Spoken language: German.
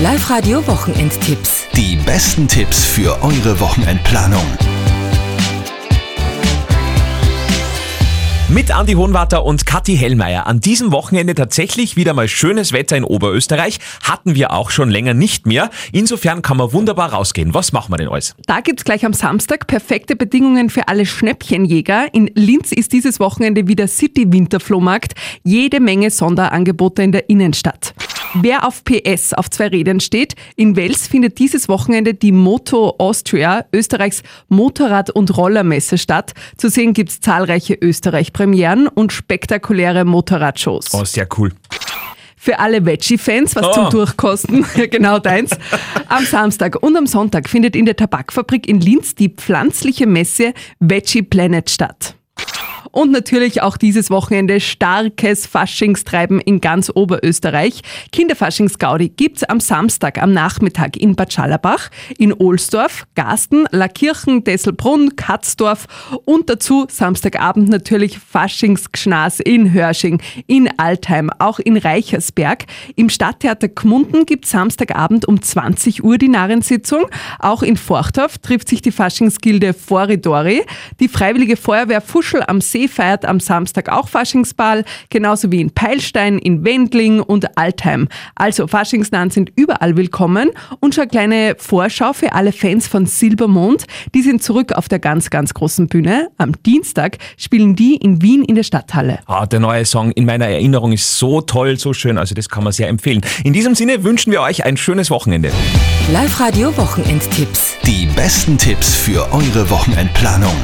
Live-Radio Wochenendtipps. Die besten Tipps für eure Wochenendplanung. Mit Andi Hohenwarter und Kathi Hellmeier. An diesem Wochenende tatsächlich wieder mal schönes Wetter in Oberösterreich. Hatten wir auch schon länger nicht mehr. Insofern kann man wunderbar rausgehen. Was machen wir denn alles? Da gibt's gleich am Samstag perfekte Bedingungen für alle Schnäppchenjäger. In Linz ist dieses Wochenende wieder City Winterflohmarkt. Jede Menge Sonderangebote in der Innenstadt. Wer auf PS auf zwei Rädern steht, in Wels findet dieses Wochenende die Moto Austria, Österreichs Motorrad- und Rollermesse statt. Zu sehen gibt's zahlreiche Österreich-Premieren und spektakuläre Motorradshows. Oh, sehr cool. Für alle Veggie-Fans, was Oh. zum Durchkosten, genau deins. Am Samstag und am Sonntag findet in der Tabakfabrik in Linz die pflanzliche Messe Veggie Planet statt. Und natürlich auch dieses Wochenende starkes Faschingstreiben in ganz Oberösterreich. Kinderfaschingsgaudi gibt's am Samstag am Nachmittag in Bad Schallerbach, in Ohlsdorf, Garsten, Lackirchen, Desselbrunn, Katzdorf und dazu Samstagabend natürlich Faschingsgschnas in Hörsching, in Altheim, auch in Reichersberg. Im Stadttheater Gmunden gibt's Samstagabend um 20 Uhr die Narrensitzung. Auch in Forchdorf trifft sich die Faschingsgilde Foridori. Die Freiwillige Feuerwehr Fuschel am See feiert am Samstag auch Faschingsball, genauso wie in Peilstein, in Wendling und Altheim. Also Faschingsnahen sind überall willkommen und schon eine kleine Vorschau für alle Fans von Silbermond. Die sind zurück auf der ganz, ganz großen Bühne. Am Dienstag spielen die in Wien in der Stadthalle. Ah, der neue Song in meiner Erinnerung ist so toll, so schön. Also das kann man sehr empfehlen. In diesem Sinne wünschen wir euch ein schönes Wochenende. Live-Radio Wochenendtipps. Die besten Tipps für eure Wochenendplanung.